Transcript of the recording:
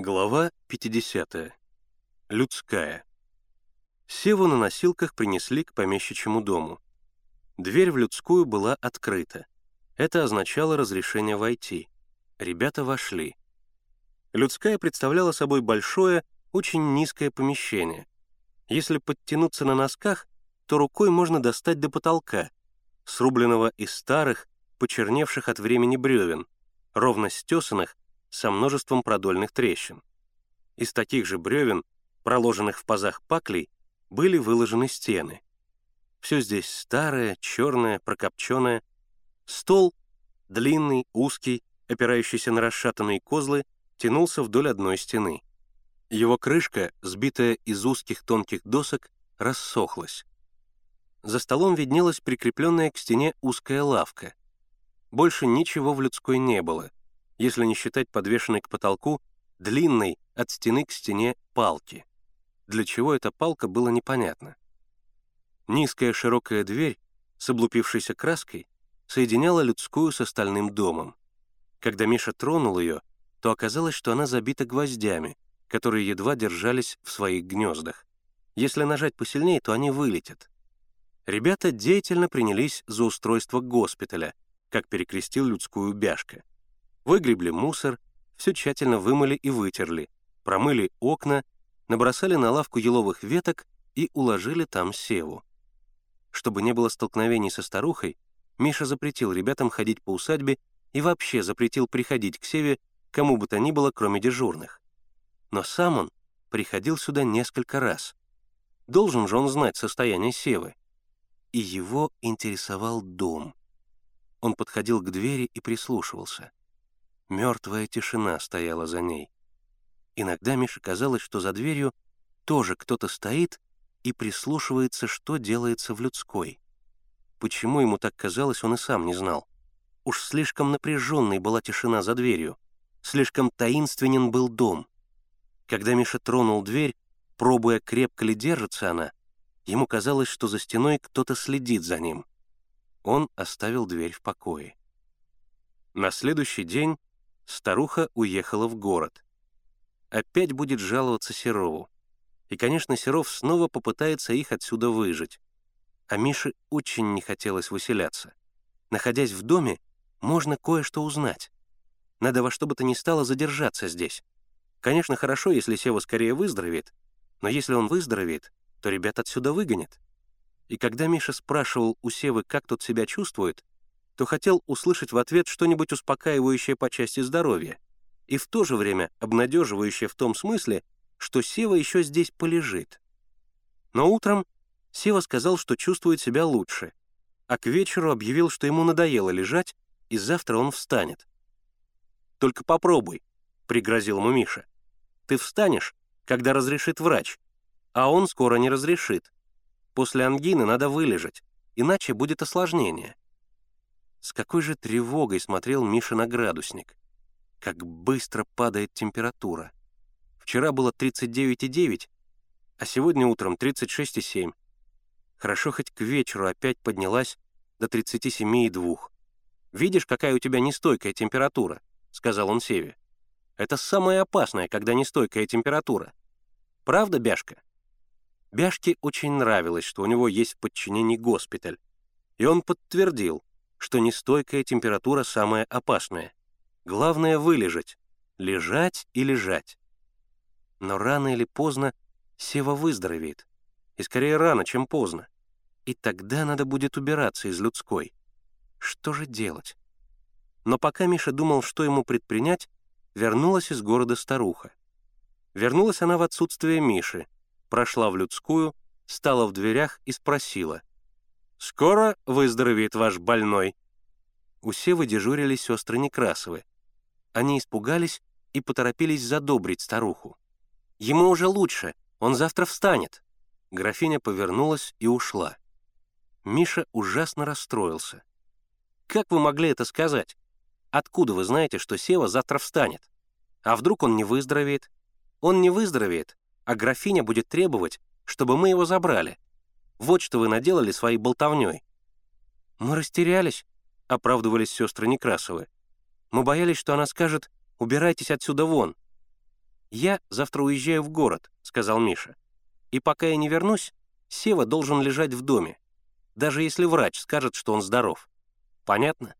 Глава 50. Людская. Севу на носилках принесли к помещичьему дому. Дверь в людскую была открыта. Это означало разрешение войти. Ребята вошли. Людская представляла собой большое, очень низкое помещение. Если подтянуться на носках, то рукой можно достать до потолка, срубленного из старых, почерневших от времени бревен, ровно стесанных со множеством продольных трещин. Из таких же бревен, проложенных в пазах паклей, были выложены стены. Все здесь старое, черное, прокопченное. Стол, длинный, узкий, опирающийся на расшатанные козлы, тянулся вдоль одной стены. Его крышка, сбитая из узких тонких досок, рассохлась. За столом виднелась прикрепленная к стене узкая лавка. Больше ничего в людской не было, если не считать подвешенной к потолку длинной от стены к стене палки. Для чего эта палка, было непонятно. Низкая широкая дверь с облупившейся краской соединяла людскую с остальным домом. Когда Миша тронул ее, то оказалось, что она забита гвоздями, которые едва держались в своих гнездах. Если нажать посильнее, то они вылетят. Ребята деятельно принялись за устройство госпиталя, как перекрестил людскую бяшка. Выгребли мусор, все тщательно вымыли и вытерли, промыли окна, набросали на лавку еловых веток и уложили там севу. Чтобы не было столкновений со старухой, Миша запретил ребятам ходить по усадьбе и вообще запретил приходить к Севе кому бы то ни было, кроме дежурных. Но сам он приходил сюда несколько раз. Должен же он знать состояние Севы. И его интересовал дом. Он подходил к двери и прислушивался. Мертвая тишина стояла за ней. Иногда Мише казалось, что за дверью тоже кто-то стоит и прислушивается, что делается в людской. Почему ему так казалось, он и сам не знал. Уж слишком напряженной была тишина за дверью, слишком таинственен был дом. Когда Миша тронул дверь, пробуя, крепко ли держится она, ему казалось, что за стеной кто-то следит за ним. Он оставил дверь в покое. На следующий день старуха уехала в город. Опять будет жаловаться Серову. И, конечно, Серов снова попытается их отсюда выжить. А Мише очень не хотелось выселяться. Находясь в доме, можно кое-что узнать. Надо во что бы то ни стало задержаться здесь. Конечно, хорошо, если Сева скорее выздоровеет, но если он выздоровеет, то ребят отсюда выгонят. И когда Миша спрашивал у Севы, как тот себя чувствует, то хотел услышать в ответ что-нибудь успокаивающее по части здоровья и в то же время обнадеживающее в том смысле, что Сева еще здесь полежит. Но утром Сева сказал, что чувствует себя лучше, а к вечеру объявил, что ему надоело лежать, и завтра он встанет. «Только попробуй», — пригрозил ему Миша. «Ты встанешь, когда разрешит врач, а он скоро не разрешит. После ангины надо вылежать, иначе будет осложнение». С какой же тревогой смотрел Миша на градусник. Как быстро падает температура. Вчера было 39,9, а сегодня утром 36,7. Хорошо хоть к вечеру опять поднялась до 37,2. Видишь, какая у тебя нестойкая температура, сказал он Севе. Это самое опасное, когда нестойкая температура. Правда, Бяшка? Бяшке очень нравилось, что у него есть в подчинении госпиталь. И он подтвердил, что нестойкая температура самая опасная. Главное — вылежать. Лежать и лежать. Но рано или поздно Сева выздоровеет. И скорее рано, чем поздно. И тогда надо будет убираться из людской. Что же делать? Но пока Миша думал, что ему предпринять, вернулась из города старуха. Вернулась она в отсутствие Миши, прошла в людскую, стала в дверях и спросила. «Скоро выздоровеет ваш больной?» У Севы дежурили сестры Некрасовы. Они испугались и поторопились задобрить старуху. «Ему уже лучше, он завтра встанет». Графиня повернулась и ушла. Миша ужасно расстроился. «Как вы могли это сказать? Откуда вы знаете, что Сева завтра встанет? А вдруг он не выздоровеет? Он не выздоровеет, а графиня будет требовать, чтобы мы его забрали. Вот что вы наделали своей болтовней». «Мы растерялись», — оправдывались сестры Некрасовы. «Мы боялись, что она скажет «убирайтесь отсюда вон». «Я завтра уезжаю в город», — сказал Миша. «И пока я не вернусь, Сева должен лежать в доме, даже если врач скажет, что он здоров. Понятно?»